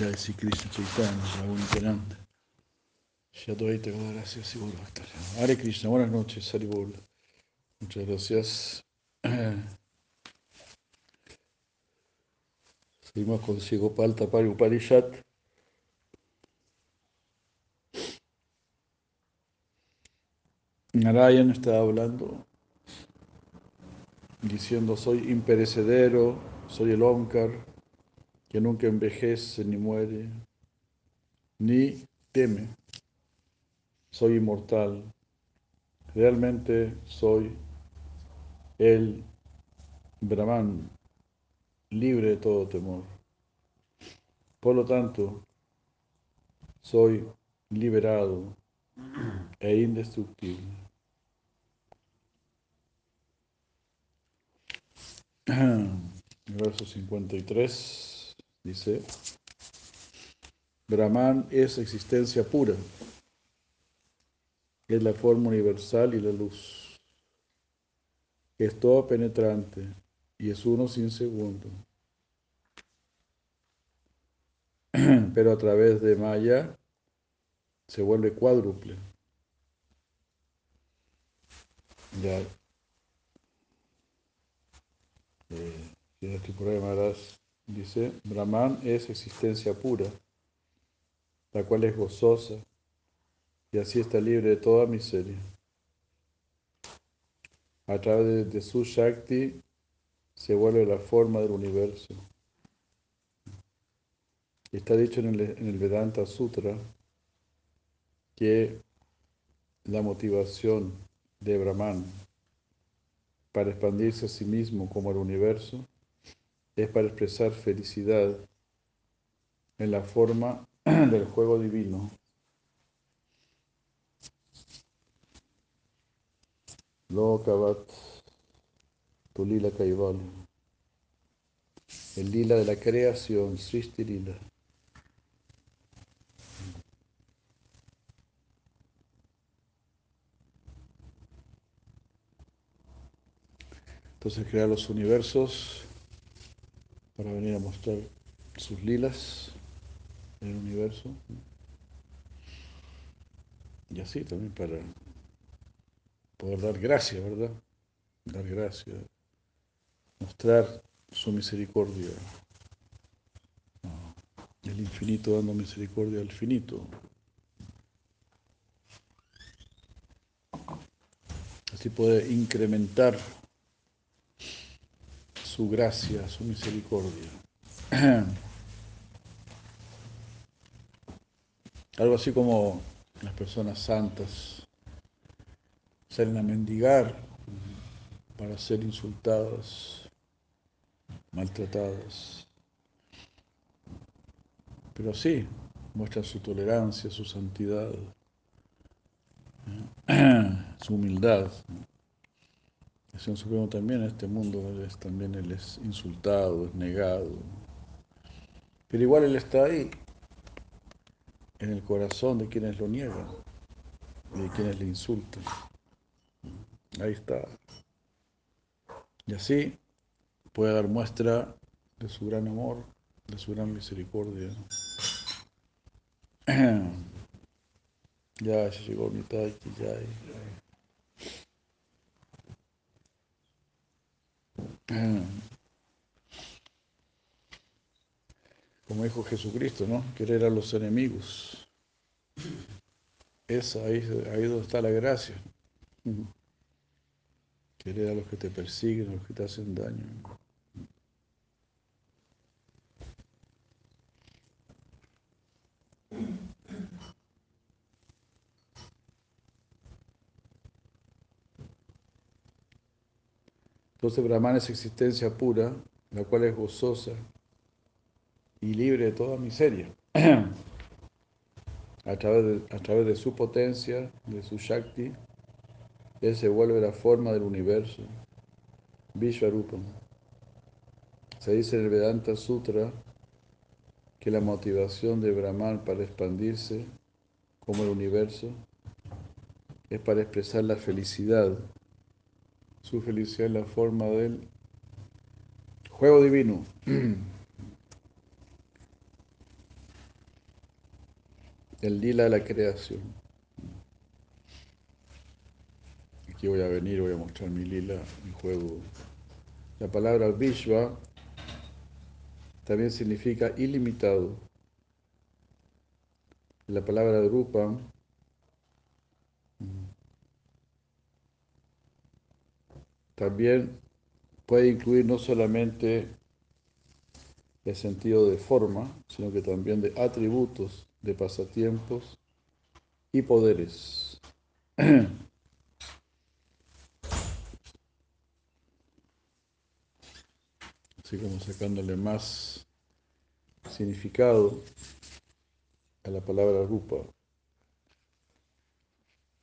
Jai Sri Krishna Chaitanya, Prabhu Nityananda. Shadwaita gracias y Guru Bhaktaya. Hare Krishna, buenas noches, Haribol. Muchas gracias. Seguimos con Sigopal Tapari Upanishad. Narayan está hablando, diciendo, soy imperecedero, soy el Omkar, que nunca envejece ni muere, ni teme. Soy inmortal. Realmente soy el Brahman, libre de todo temor. Por lo tanto, soy liberado e indestructible. Verso 53 dice, Brahman es existencia pura, es la forma universal y la luz, es todo penetrante y es uno sin segundo. Pero a través de Maya se vuelve cuádruple. Ya. Eh, Sri Purana Maharaj dice, Brahman es existencia pura, la cual es gozosa y así está libre de toda miseria. A través de, su Shakti se vuelve la forma del universo. Está dicho en el, en el Vedanta Sutra que la motivación de Brahman para expandirse a sí mismo como el universo es para expresar felicidad en la forma del juego divino. Lokavat Tulila Kaivalya. El lila de la creación, Srishti Lila. Entonces crea los universos para venir a mostrar sus lilas en el universo. Y así también para poder dar gracia, ¿verdad? Dar gracia, mostrar su misericordia. El infinito dando misericordia al finito. Así puede incrementar su gracia, su misericordia. Algo así como las personas santas salen a mendigar para ser insultadas, maltratadas. Pero sí, muestran su tolerancia, su santidad, su humildad. El Señor Supremo también en este mundo él es, también Él es insultado, es negado. Pero igual Él está ahí, en el corazón de quienes lo niegan y de quienes le insultan. Ahí está. Y así puede dar muestra de su gran amor, de su gran misericordia. Ya se llegó mi aquí, ya. Como dijo Jesucristo, ¿no? Querer a los enemigos. Esa, ahí, ahí donde está la gracia. Querer a los que te persiguen, a los que te hacen daño. Entonces Brahman es existencia pura, la cual es gozosa y libre de toda miseria. a, través de, su potencia, de su Shakti, él se vuelve la forma del universo, Vishwarupam. Se dice en el Vedanta Sutra que la motivación de Brahman para expandirse como el universo es para expresar la felicidad. Su felicidad es la forma del juego divino. El lila de la creación. Aquí voy a venir, voy a mostrar mi lila, mi juego. La palabra Vishwa también significa ilimitado. La palabra Rupa también puede incluir no solamente el sentido de forma, sino que también de atributos, de pasatiempos y poderes. Así como sacándole más significado a la palabra rupa,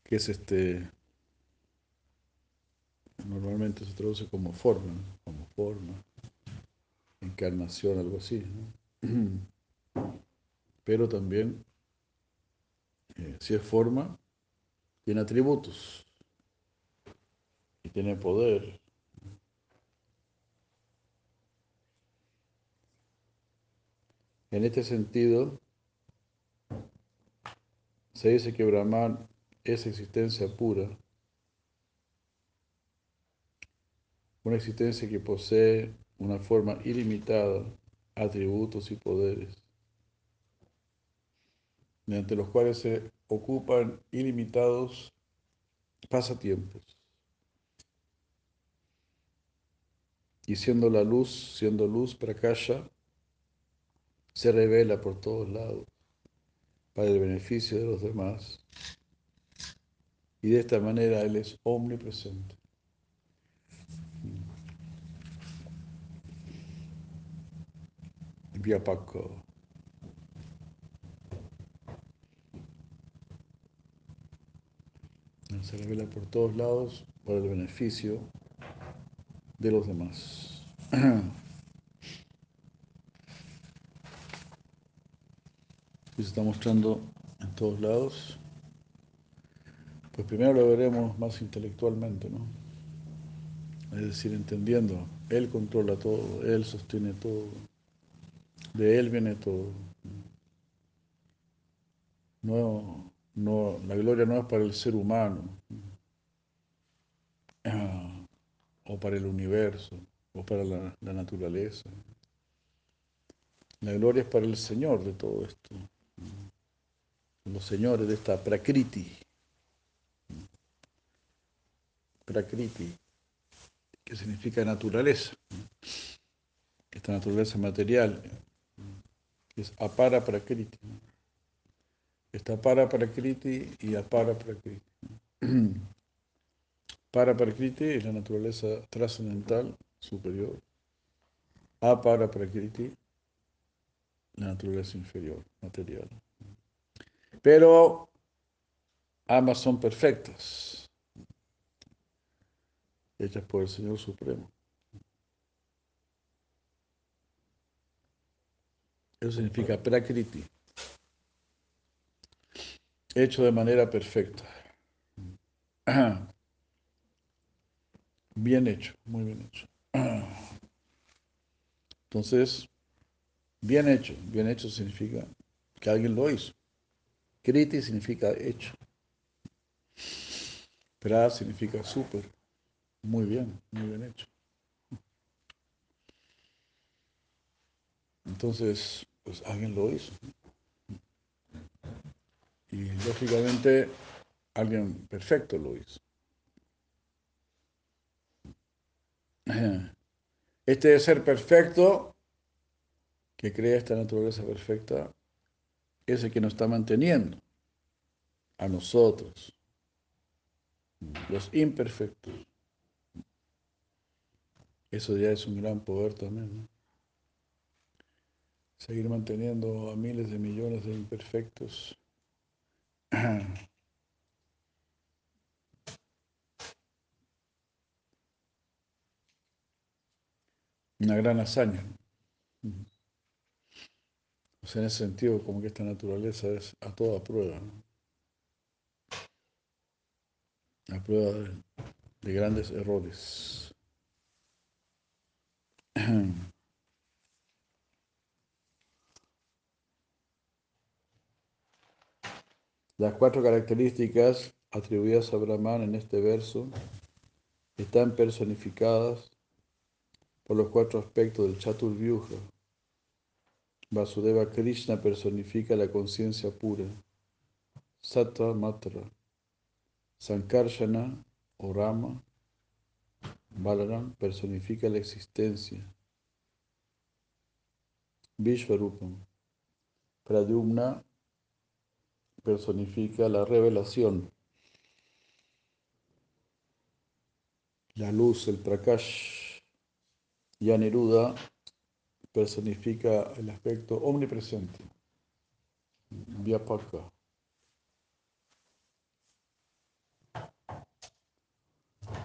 que es este, normalmente se traduce como forma, como forma, encarnación, algo así. Pero también, eh, si es forma, tiene atributos y tiene poder. En este sentido, se dice que Brahman es existencia pura, una existencia que posee una forma ilimitada, atributos y poderes, mediante los cuales se ocupan ilimitados pasatiempos. Y siendo la luz, siendo luz, prakasha, se revela por todos lados para el beneficio de los demás. Y de esta manera Él es omnipresente. Vyapaka. Se revela por todos lados para el beneficio de los demás. Y se está mostrando en todos lados. Pues primero lo veremos más intelectualmente, ¿no? Es decir, entendiendo, Él controla todo, Él sostiene todo, de Él viene todo. No, no, la gloria no es para el ser humano, ah, o para el universo, o para la, la naturaleza. La gloria es para el Señor de todo esto los señores de esta Prakriti. Prakriti, que significa naturaleza. Esta naturaleza material es apara Prakriti. Está para Prakriti y apara Prakriti. Para Prakriti es la naturaleza trascendental superior. Apara Prakriti, la naturaleza inferior, material. Pero ambas son perfectas, hechas por el Señor Supremo. Significa prakriti, hecho de manera perfecta. Bien hecho, muy bien hecho. Entonces, bien hecho, bien hecho significa que alguien lo hizo. Kriti significa hecho. Pra significa súper. Muy bien, muy bien hecho. Entonces, pues alguien lo hizo. Y lógicamente alguien perfecto lo hizo. Este ser perfecto que crea esta naturaleza perfecta es el que nos está manteniendo a nosotros, los imperfectos. Eso ya es un gran poder también. ¿no? Seguir manteniendo a miles de millones de imperfectos. Una gran hazaña. O sea, en ese sentido, como que esta naturaleza es a toda prueba. A prueba de, de grandes errores. Las cuatro características atribuidas a Brahman en este verso están personificadas por los cuatro aspectos del Chaturvyuha. Vasudeva Krishna personifica la conciencia pura, Sattva Matra, Sankarsana o Rama, Balaram personifica la existencia, Vishvarupam, Pradyumna personifica la revelación, la luz, el prakash, y Aniruddha personifica el aspecto omnipresente, Vyapaka.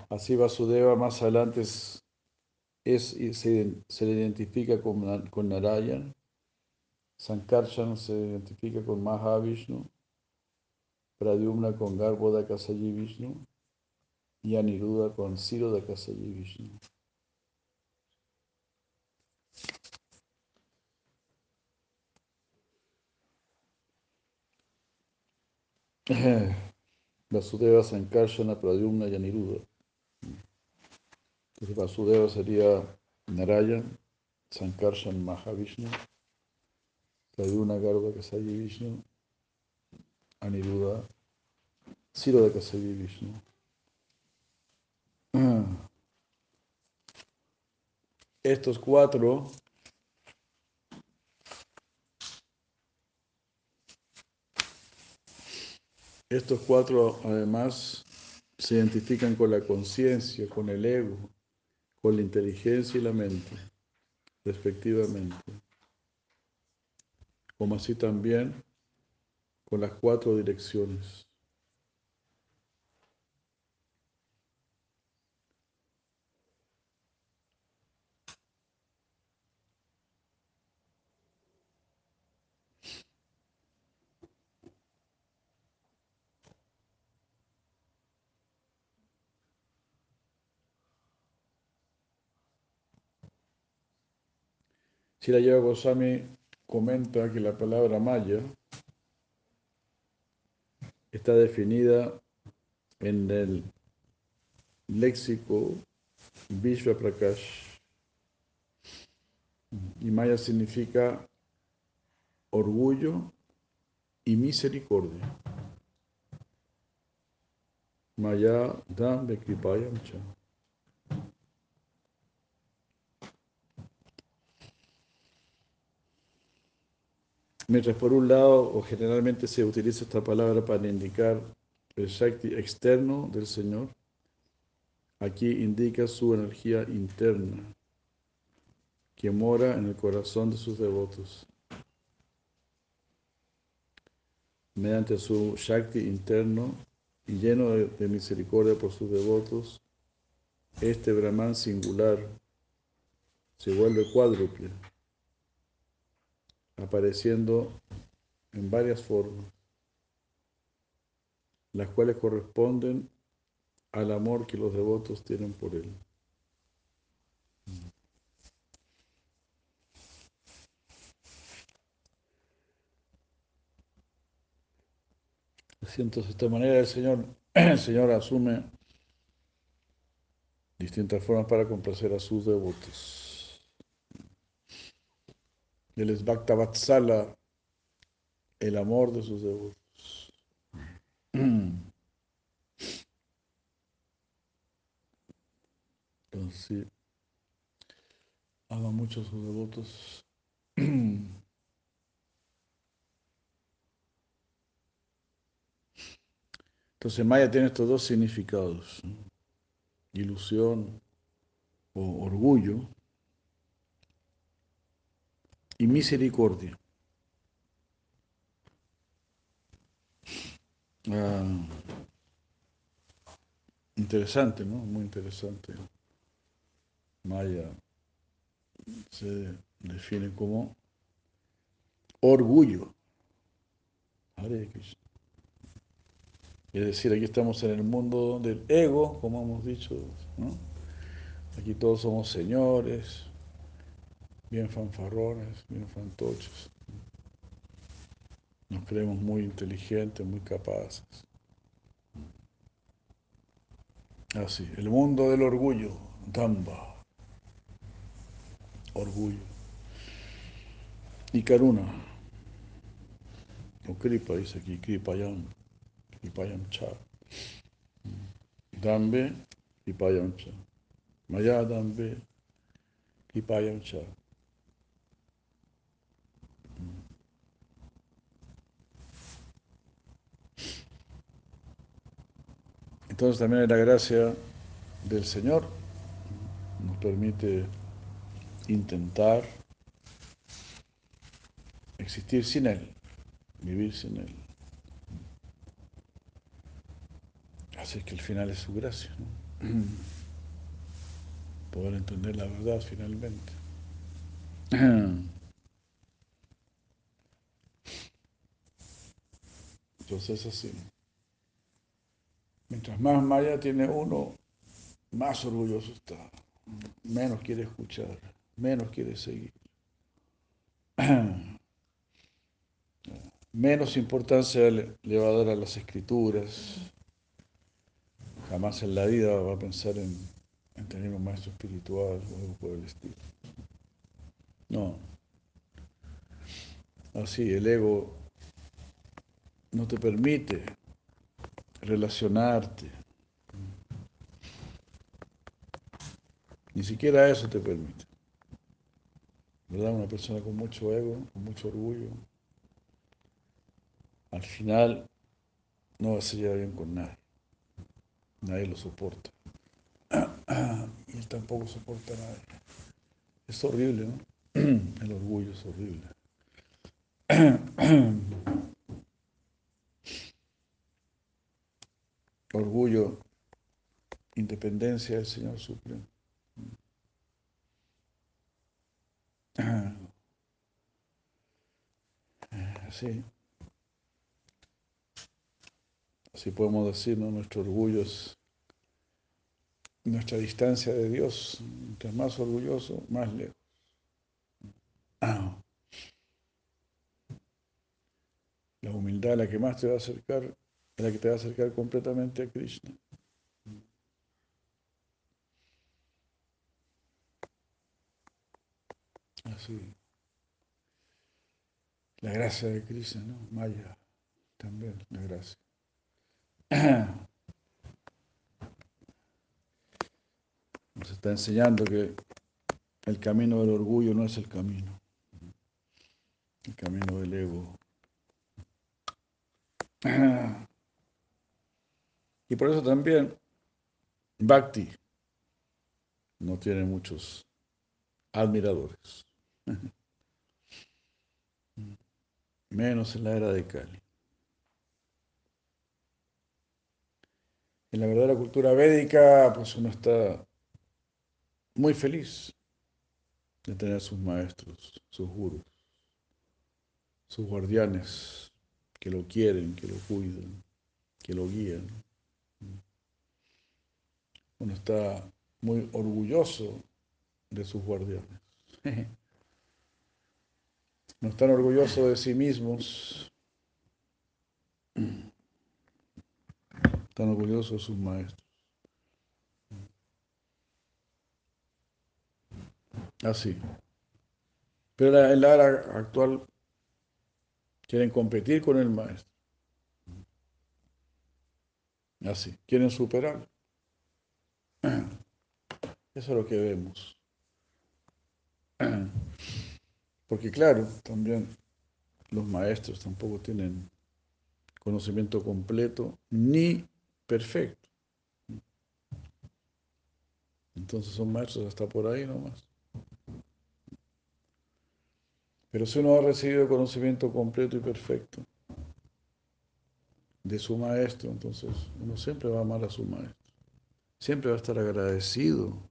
Así Vasudeva más adelante es, se, se, le identifica con, con Narayan, Sankarshan se identifica con Mahavishnu, Pradyumna con Garbhoda Kasayi Vishnu y Aniruddha con Siroda Kasayi Vishnu. Vasudeva, Sankarsana, Pradyumna y Aniruddha. Entonces Vasudeva sería Narayan, Sankarshan Mahavishnu, Pradyumna Garbhoda Kasayi Vishnu, Aniruddha, Siro de Kasavi Vishnu. Estos cuatro estos cuatro además se identifican con la conciencia, con el ego, con la inteligencia y la mente, respectivamente. Como así también con las cuatro direcciones. Lleva Goswami comenta que la palabra maya está definida en el léxico Vishwa Prakash. Y Maya significa orgullo y misericordia. Maya Dam Bekripayam Cha. Mientras por un lado, o generalmente se utiliza esta palabra para indicar el Shakti externo del Señor, aquí indica su energía interna, que mora en el corazón de sus devotos. Mediante su Shakti interno y lleno de, de misericordia por sus devotos, este Brahman singular se vuelve cuádruple apareciendo en varias formas, las cuales corresponden al amor que los devotos tienen por él. Entonces, de esta manera el Señor, el Señor asume distintas formas para complacer a sus devotos. Él es el amor de sus devotos. Entonces, sí, ama mucho a sus devotos. Entonces Maya tiene estos dos significados, ilusión o orgullo y misericordia. Ah, interesante, ¿no? Muy interesante. Maya se define como orgullo. Es decir, aquí estamos en el mundo del ego, como hemos dicho. Aquí todos somos señores, bien fanfarrones, bien fantoches. Nos creemos muy inteligentes, muy capaces. Así, el mundo del orgullo, Damba, orgullo. Y Karuna, o Kripa dice aquí, Kripayam, Kripayam Cha. Dambe, Kripayam Cha. Maya Dambe, Kripayam Cha. Entonces también la gracia del Señor nos permite intentar existir sin Él, vivir sin Él. Así que el final es su gracia, ¿no? poder entender la verdad finalmente. Entonces es así. Mientras más Maya tiene uno, más orgulloso está. Menos quiere escuchar, menos quiere seguir. Menos importancia le, va a dar a las escrituras. Jamás en la vida va a pensar en, en tener un maestro espiritual o algo por el estilo. No. Así, el ego no te permite relacionarte. Ni siquiera eso te permite. ¿Verdad? Una persona con mucho ego, con mucho orgullo, al final no se lleva bien con nadie. Nadie lo soporta. Y él tampoco soporta a nadie. Es horrible, ¿no? El orgullo es horrible. Orgullo, independencia del Señor Supremo. Así. Así podemos decir, ¿no? Nuestro orgullo es nuestra distancia de Dios. Mientras más orgulloso, más lejos. La humildad, la que más te va a acercar, es la que te va a acercar completamente a Krishna. Así. La gracia de Krishna, ¿no? Maya, también la gracia. Nos está enseñando que el camino del orgullo no es el camino. El camino del ego. Y por eso también Bhakti no tiene muchos admiradores. Menos en la era de Kali. En la verdadera cultura védica, pues uno está muy feliz de tener sus maestros, sus gurus, sus guardianes que lo quieren, que lo cuidan, que lo guían. Uno está muy orgulloso de sus guardianes. No están orgullosos de sí mismos. Están orgullosos de sus maestros. Así. Pero en la era actual quieren competir con el maestro. Así, quieren superar. Eso es lo que vemos. Porque claro, también los maestros tampoco tienen conocimiento completo ni perfecto. Entonces son maestros hasta por ahí nomás. Pero si uno ha recibido conocimiento completo y perfecto de su maestro, entonces uno siempre va a amar a su maestro. Siempre va a estar agradecido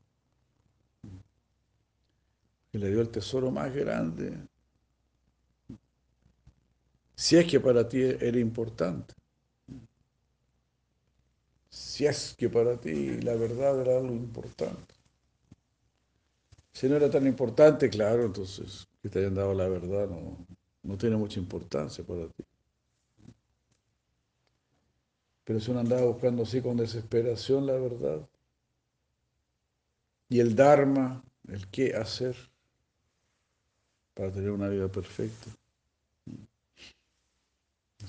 que le dio el tesoro más grande. Si es que para ti era importante. Si es que para ti la verdad era algo importante. Si no era tan importante, claro, entonces que te hayan dado la verdad no, no tiene mucha importancia para ti. Pero si uno andaba buscando así con desesperación la verdad y el Dharma, el qué hacer para tener una vida perfecta.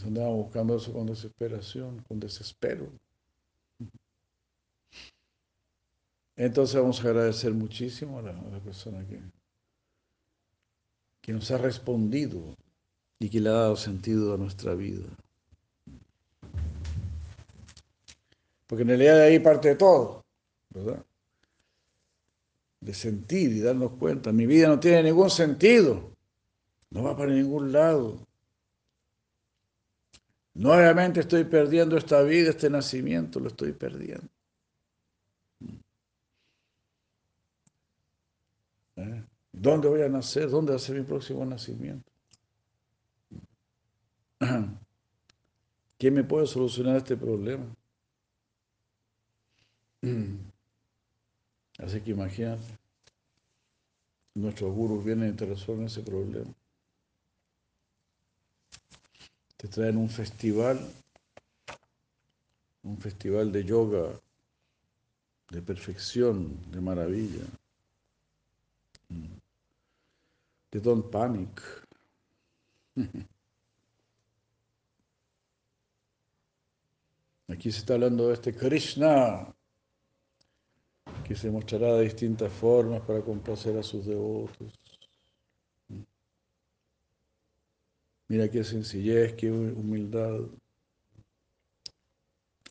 Andaba buscando eso con desesperación, con desespero. Entonces vamos a agradecer muchísimo a la, a la persona que, que nos ha respondido y que le ha dado sentido a nuestra vida. Porque en realidad de ahí parte todo, ¿verdad? De sentir y darnos cuenta, mi vida no tiene ningún sentido, no va para ningún lado. Nuevamente estoy perdiendo esta vida, este nacimiento, lo estoy perdiendo. ¿Eh? ¿Dónde voy a nacer? ¿Dónde va a ser mi próximo nacimiento? ¿Quién me puede solucionar este problema? Así que imagínate, nuestros gurus vienen y te resuelven ese problema. Te traen un festival, un festival de yoga, de perfección, de maravilla. They don't panic. Aquí se está hablando de este Krishna, que se mostrará de distintas formas para complacer a sus devotos. Mira qué sencillez, qué humildad.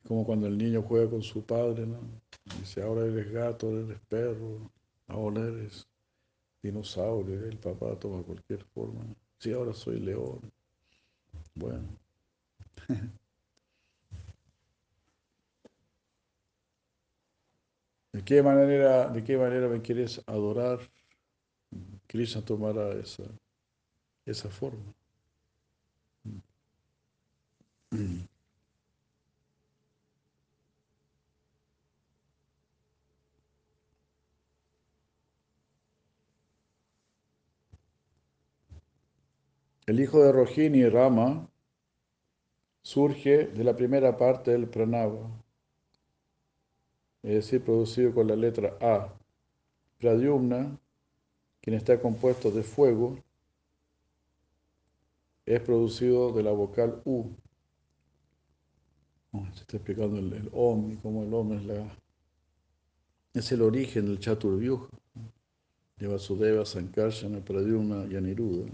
Como cuando el niño juega con su padre, ¿no? Dice, ahora eres gato, ahora eres perro, ahora eres dinosaurio, el papá toma cualquier forma. Sí, ahora soy león. Bueno. ¿De qué manera, de qué manera me quieres adorar? Krishna tomará esa, esa forma. El hijo de Rohini, Rama, surge de la primera parte del pranava, es decir, producido con la letra A. Pradyumna, quien está compuesto de fuego, es producido de la vocal U. se está explicando el, Om y cómo el Om es, la, es el origen del Chaturvyuja. De Vasudeva, Sankarsana, Pradyumna y Aniruddha.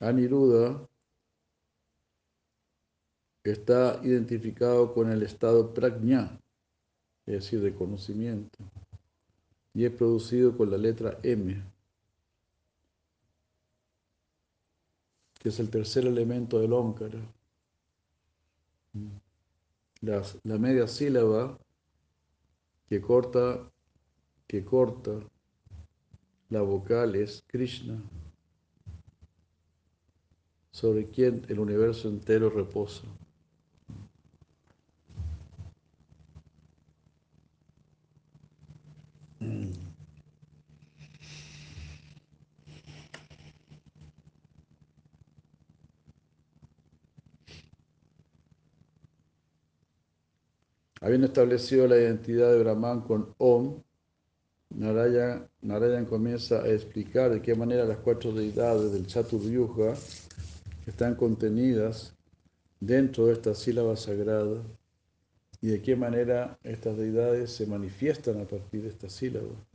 Aniruddha está identificado con el estado prajna, es decir, de conocimiento, y es producido con la letra M, que es el tercer elemento del Omkara. La, la media sílaba que corta, que corta la vocal es Krishna sobre quien el universo entero reposa. Habiendo establecido la identidad de Brahman con Om, Narayan, Narayan comienza a explicar de qué manera las cuatro deidades del Chaturvyuha están contenidas dentro de esta sílaba sagrada y de qué manera estas deidades se manifiestan a partir de esta sílaba.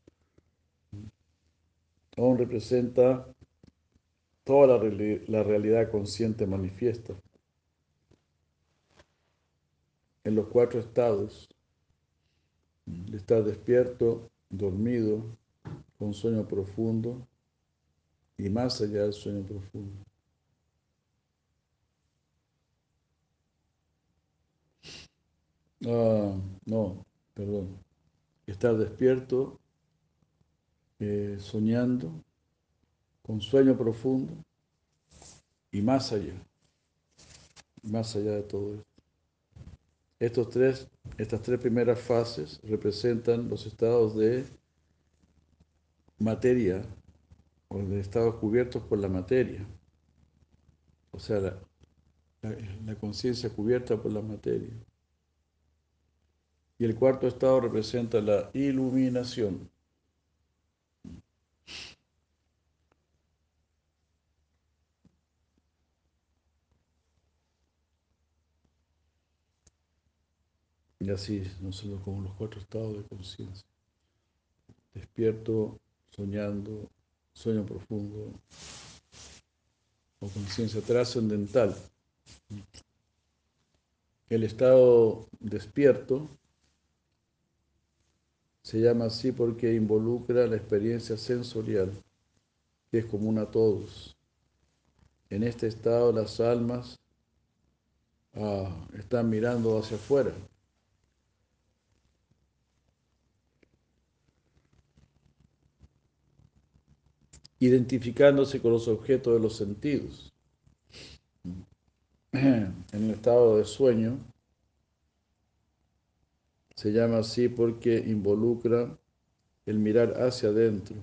Om representa toda la realidad consciente manifiesta. En los cuatro estados. De estar despierto, dormido, con sueño profundo y más allá del sueño profundo. Ah, no, perdón. Estar despierto, eh, soñando, con sueño profundo y más allá. Más allá de todo esto. Estos tres, estas tres primeras fases representan los estados de materia o de estados cubiertos por la materia. O sea, la, conciencia cubierta por la materia. Y el cuarto estado representa la iluminación. Y así, no solo como los cuatro estados de conciencia. Despierto, soñando, sueño profundo o conciencia trascendental. El estado despierto se llama así porque involucra la experiencia sensorial, que es común a todos. En este estado las almas ah, están mirando hacia afuera. Identificándose con los objetos de los sentidos. En el estado de sueño se llama así porque involucra el mirar hacia adentro.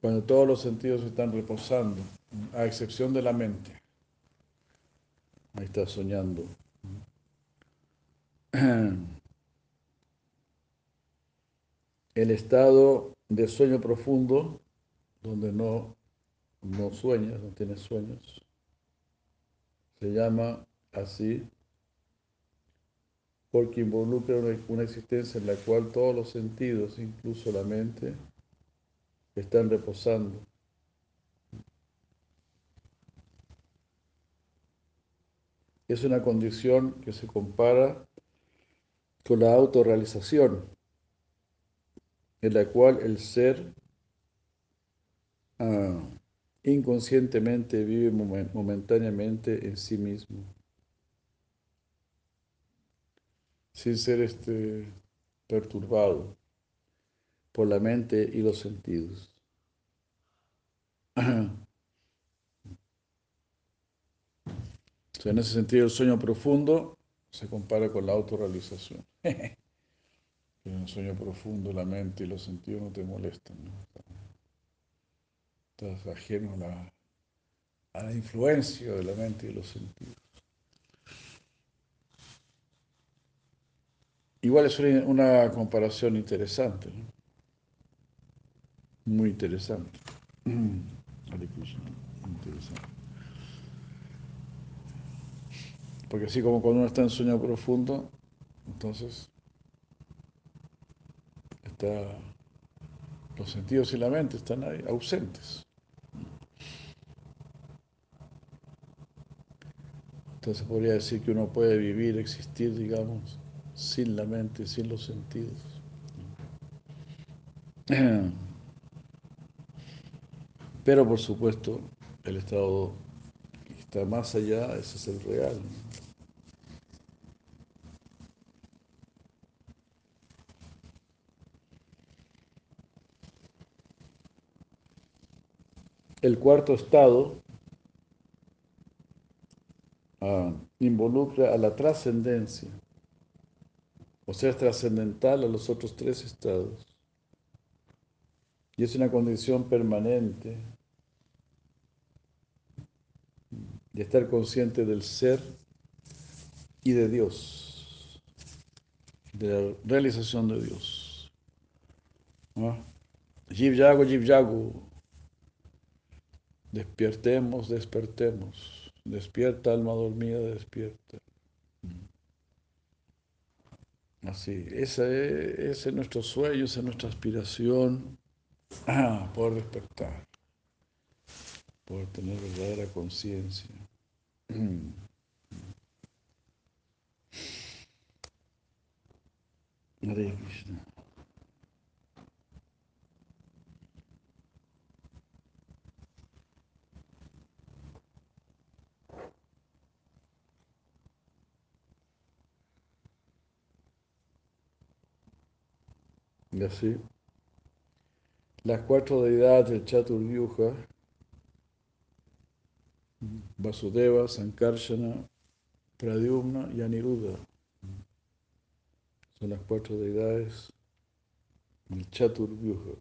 Cuando todos los sentidos están reposando, a excepción de la mente. Ahí está soñando. El estado de sueño profundo, donde no, no sueñas, no tienes sueños, se llama así porque involucra una, una, existencia en la cual todos los sentidos, incluso la mente, están reposando. Es una condición que se compara con la autorrealización en la cual el ser uh, inconscientemente vive momentáneamente en sí mismo, sin ser este, perturbado por la mente y los sentidos. en ese sentido, el sueño profundo se compara con la autorrealización. En un sueño profundo la mente y los sentidos no te molestan. ¿no? Estás ajeno a la, influencia de la mente y los sentidos. Igual es una comparación interesante, ¿no? muy interesante. Interesante. Porque así como cuando uno está en sueño profundo, entonces los sentidos y la mente están ausentes. Entonces podría decir que uno puede vivir, existir, digamos, sin la mente, sin los sentidos. Pero por supuesto, el estado que está más allá, ese es el real. El cuarto estado uh, involucra a la trascendencia, o sea, es trascendental a los otros tres estados. Y es una condición permanente de estar consciente del ser y de Dios, de la realización de Dios. ¿No? Jiv. Despiertemos, despertemos. Despierta, alma dormida, despierta. Así, ese, es nuestro sueño, esa es nuestra aspiración, ah, poder despertar. Poder tener verdadera conciencia. Krishna. Y así, las cuatro deidades del Chaturvyuha, Vasudeva, Sankarsana, Pradyumna y Aniruddha, son las cuatro deidades del Chaturvyuha,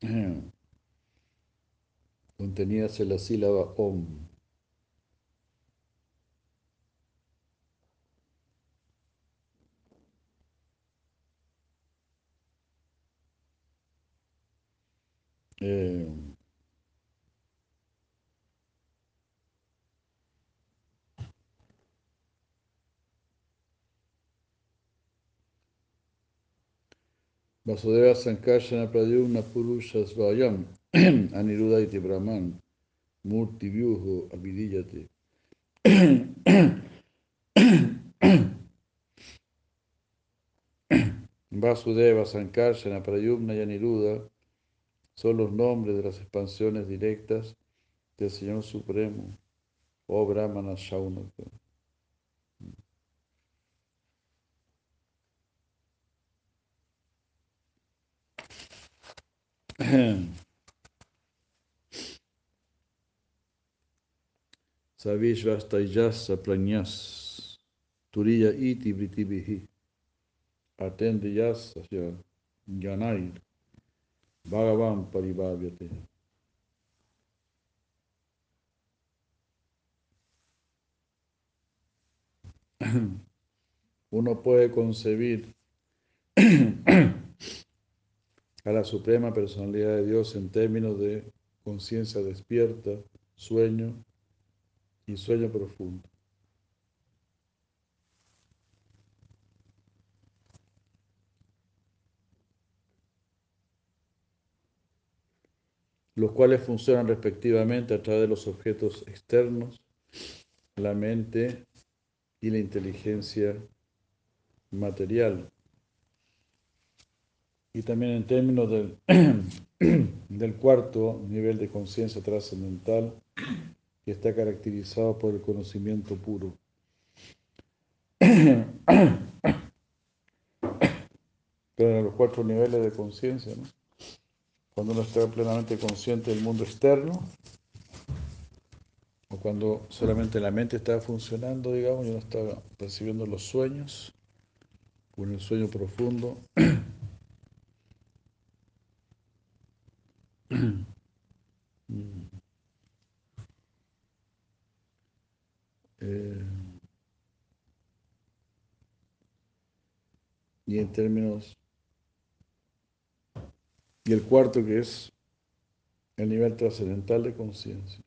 contenidas en la sílaba Om. Eh, Vasudeva Sankarsana Pradyumna Purusha Svayam Aniruddha iti Brahman Murti Vyuho Avidiyate Vasudeva Sankarsana Pradyumna y Aniruddha son los nombres de las expansiones directas del Señor Supremo, oh Brahmana Shaunaka. Savishvastayasa pranyas turiya iti vritibihi atendiyas janair Bhagavan Paribhavyate. Uno puede concebir a la Suprema Personalidad de Dios en términos de conciencia despierta, sueño y sueño profundo. Los cuales funcionan respectivamente a través de los objetos externos, la mente y la inteligencia material. Y también en términos del, del cuarto nivel de conciencia trascendental, que está caracterizado por el conocimiento puro. Pero en los cuatro niveles de conciencia, ¿no? Cuando uno está plenamente consciente del mundo externo, o cuando solamente la mente está funcionando, digamos, y uno está percibiendo los sueños, en el sueño profundo. Eh, y en términos y el cuarto que es el nivel trascendental de conciencia.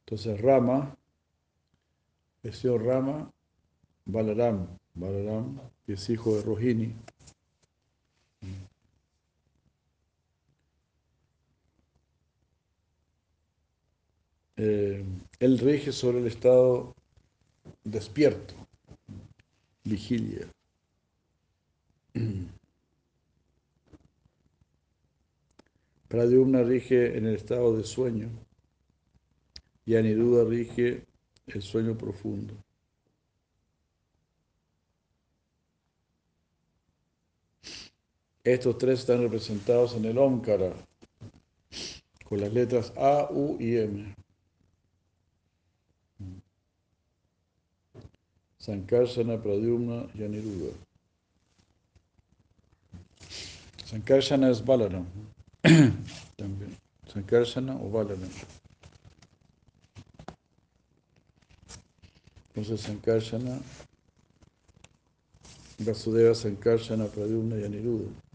Entonces Rama, el señor Rama, Balaram, Balaram, que es hijo de Rohini. Eh, él rige sobre el estado despierto, vigilia. Pradyumna rige en el estado de sueño y Aniruddha rige el sueño profundo. Estos tres están representados en el Omkara con las letras A, U y M. Sankarsana, Pradyumna y Aniruddha. Sankarsana es Balaram. También. Sankarsana o Balaram. Entonces Sankarsana, Vasudeva, Sankarsana, Pradyumna y Aniruddha.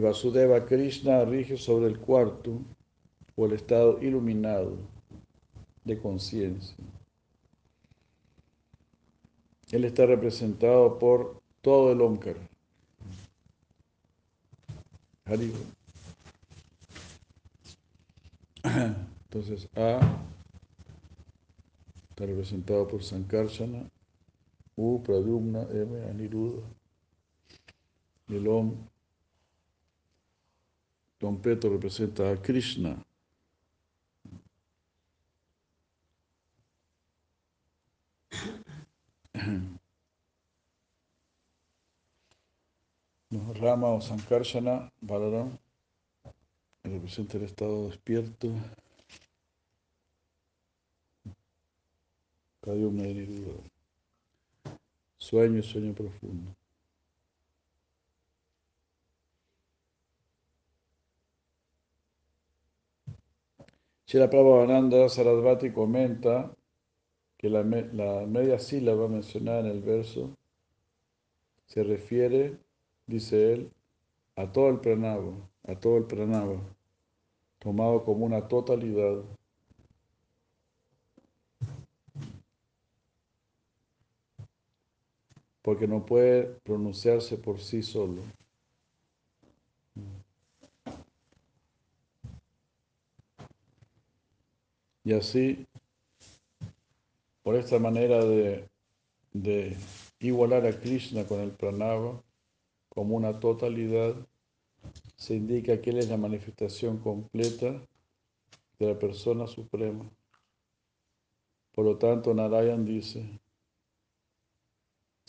Vasudeva Krishna rige sobre el cuarto o el estado iluminado de conciencia. Él está representado por todo el Omkar. Entonces A está representado por Sankarsana, U, Pradyumna, M, Aniruddha. El Om, Peto representa a Krishna. Rama o Sankarsana, Balaram, representa el estado despierto. Y Niruddha. Sueño, sueño profundo. Shila Prabhupada Sarasvati comenta que la, la, media sílaba mencionada en el verso se refiere, dice él, a todo el pranava, a todo el pranava, tomado como una totalidad. Porque no puede pronunciarse por sí solo. Y así, por esta manera de, igualar a Krishna con el pranava como una totalidad, se indica que Él es la manifestación completa de la persona suprema. Por lo tanto, Narayan dice,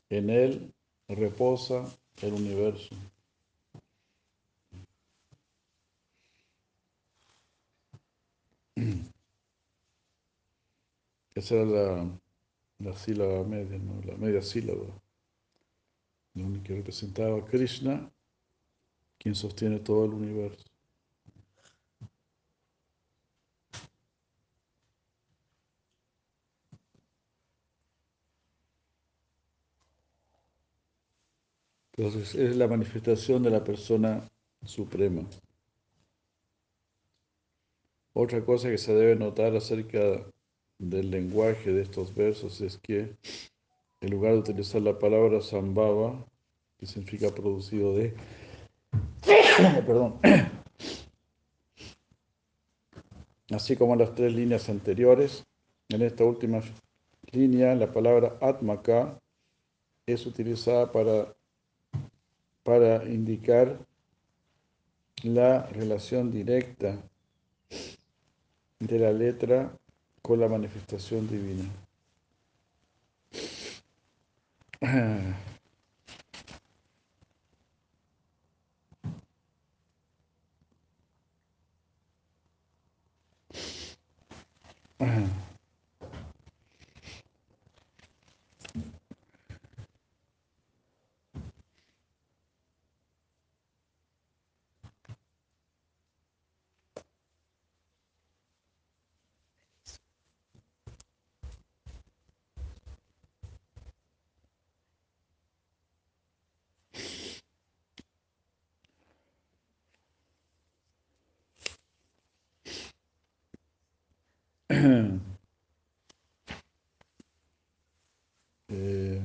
en Él reposa el universo. Esa era la, la sílaba media, ¿no? la media sílaba, que representaba a Krishna, quien sostiene todo el universo. Entonces es la manifestación de la persona suprema. Otra cosa que se debe notar acerca del lenguaje de estos versos es que en lugar de utilizar la palabra sambhava, que significa producido de, perdón, así como en las tres líneas anteriores, en esta última línea la palabra atmaka es utilizada para, para indicar la relación directa de la letra con la manifestación divina. eh,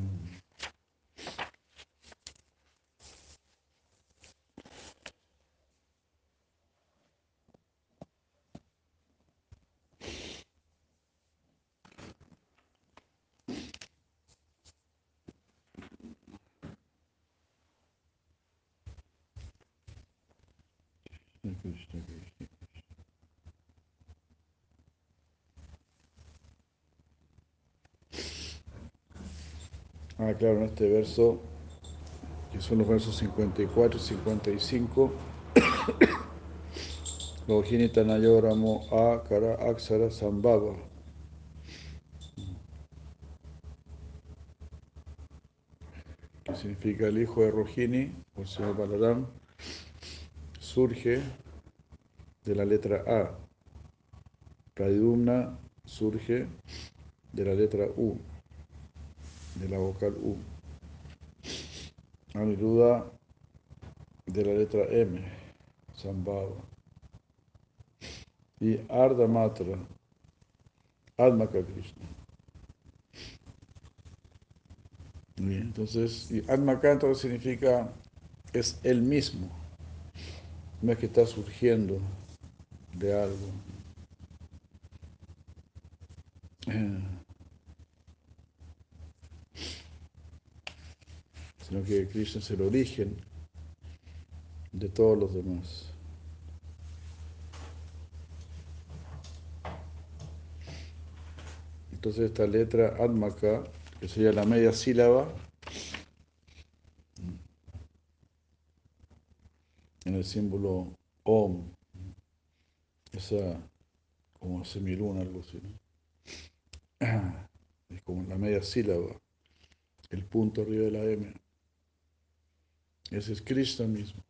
Ah, claro, en este verso, que son los versos 54 y 55, Lojini Tanayoramo A Kara Aksara Sambhava. Que significa el hijo de Rohini, o señor Balaram, surge de la letra A. Pradyumna surge de la letra U de la vocal U. Aniruddha de la letra M, Sambhava. Y Ardha Matra, Admaka Krishna. Entonces, y entonces significa es el mismo, no es que está surgiendo de algo. sino que Krishna es el origen de todos los demás. Entonces esta letra Atmaka, que sería la media sílaba, en el símbolo Om, como semiluna, algo así, es como la media sílaba, el punto arriba de la M. Ese es Krishna mismo.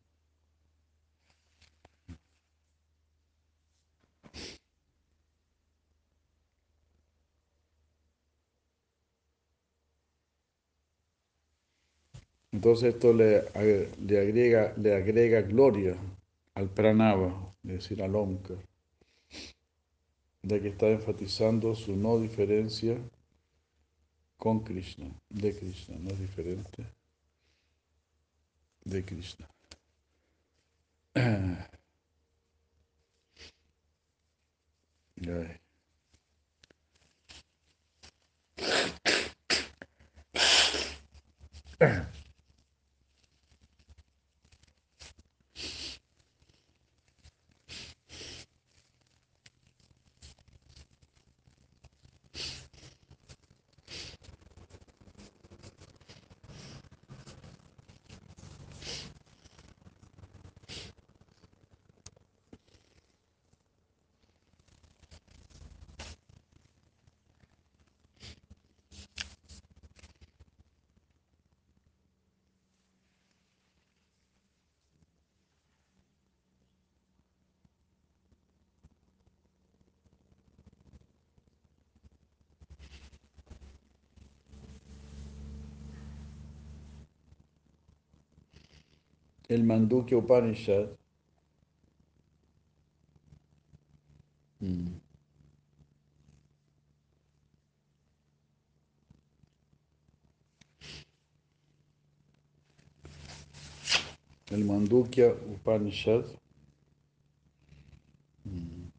Entonces esto le, le, agrega, le agrega gloria al pranava, es decir, al omkar, de que está enfatizando su no diferencia con Krishna, de Krishna, no es diferente de Krishna. el Mandukya Upanishad. Mm. El Mandukya Upanishad. Mm.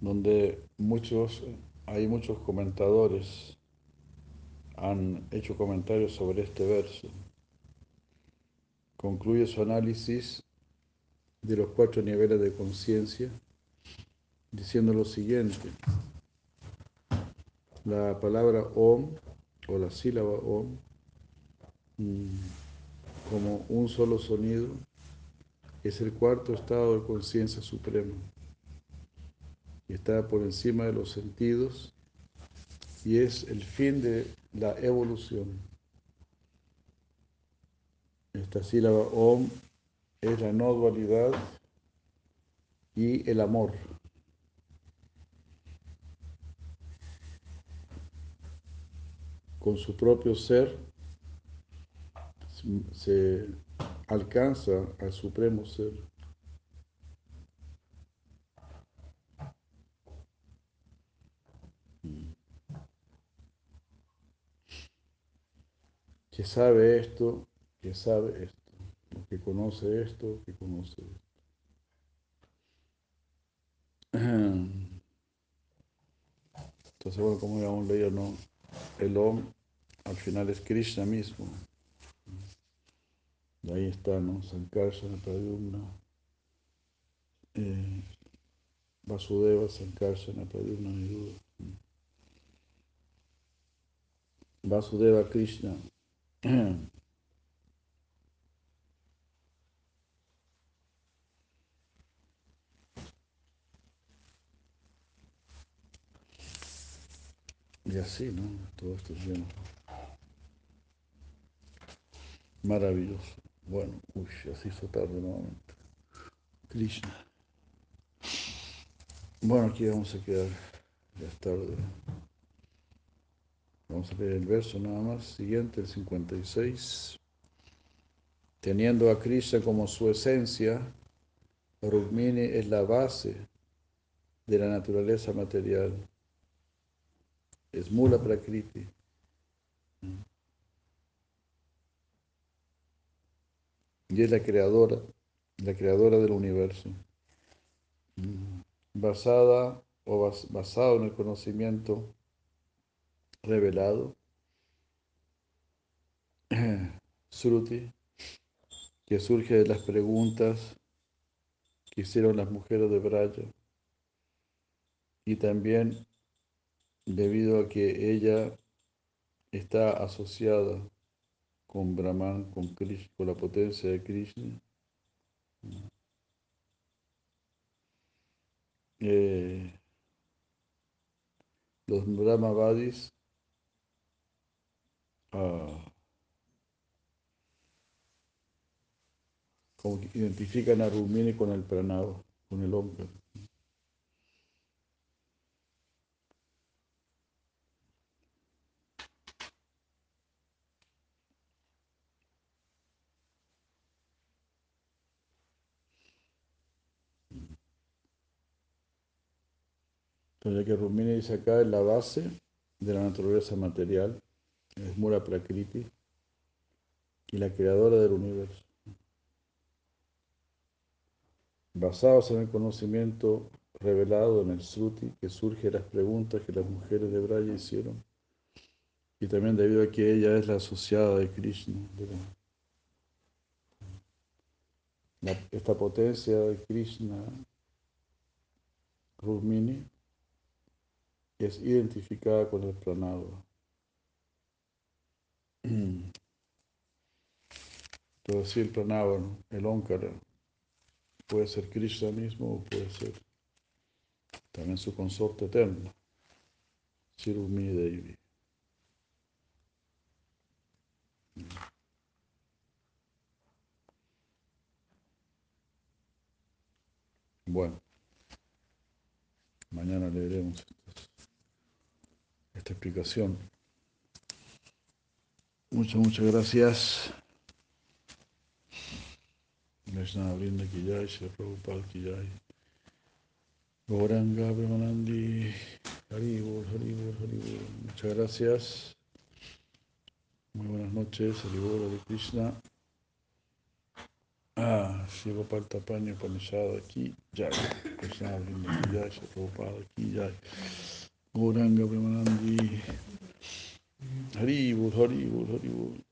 Donde muchos, hay muchos comentadores han hecho comentarios sobre este verso. Concluye su análisis de los cuatro niveles de conciencia diciendo lo siguiente. La palabra Om o la sílaba Om mm, como un solo sonido es el cuarto estado de conciencia suprema y está por encima de los sentidos y es el fin de la evolución. Esta sílaba Om es la no dualidad y el amor. Con su propio ser se alcanza al supremo ser. Que sabe esto, que sabe esto, que conoce esto, que conoce esto. Entonces, bueno, como ya hemos leído, ¿no? El Om al final es Krishna mismo. Y ahí está, ¿no? Sankarsana Pradyumna. Eh, Vasudeva, Sankarsana Pradyumna. Vasudeva Krishna Y así, ¿no? Todo esto es lleno. Maravilloso. Bueno, uy, así hizo tarde nuevamente. Krishna. Bueno, aquí vamos a quedar. Ya es tarde. Vamos a leer el verso nada más, siguiente, el 56. Teniendo a Krishna como su esencia, Rukmini es la base de la naturaleza material. Es Mula Prakriti. Y es la creadora, la creadora del universo. Basada o basado en el conocimiento revelado, Sruti, que surge de las preguntas que hicieron las mujeres de Braya, y también debido a que ella está asociada con Brahman, con, Krishna, con la potencia de Krishna. Eh, los Brahmavadis uh, como que identifican a Rumini con el pranado, con el hombre. Entonces, que Rumini dice acá es la base de la naturaleza material, es Mura Prakriti y la creadora del universo. Basados en el conocimiento revelado en el Sruti, que surge de las preguntas que las mujeres de Braya hicieron, y también debido a que ella es la asociada de Krishna. esta potencia de Krishna, Rukmini, es identificada con el pranado. Entonces, sí, el pranava, el onkara, puede ser Krishna mismo o puede ser también su consorte eterno, Sirumi Devi. Bueno, mañana leeremos esta explicación. Muchas, muchas gracias. Vaishnava Brinda ki jai, Shri Prabhupada ki jai. Gauranga Brahmanandi, Haribur, Haribur, Haribur. Muchas gracias. Muy buenas noches, Haribur, de Krishna. Ah, Shri Gopal Tapani Upanishad aquí, jai. Vaishnava Brinda ki jai, Shri Prabhupada ki jai. Gauranga Brahmanandi, Haribur, Haribur, Haribur.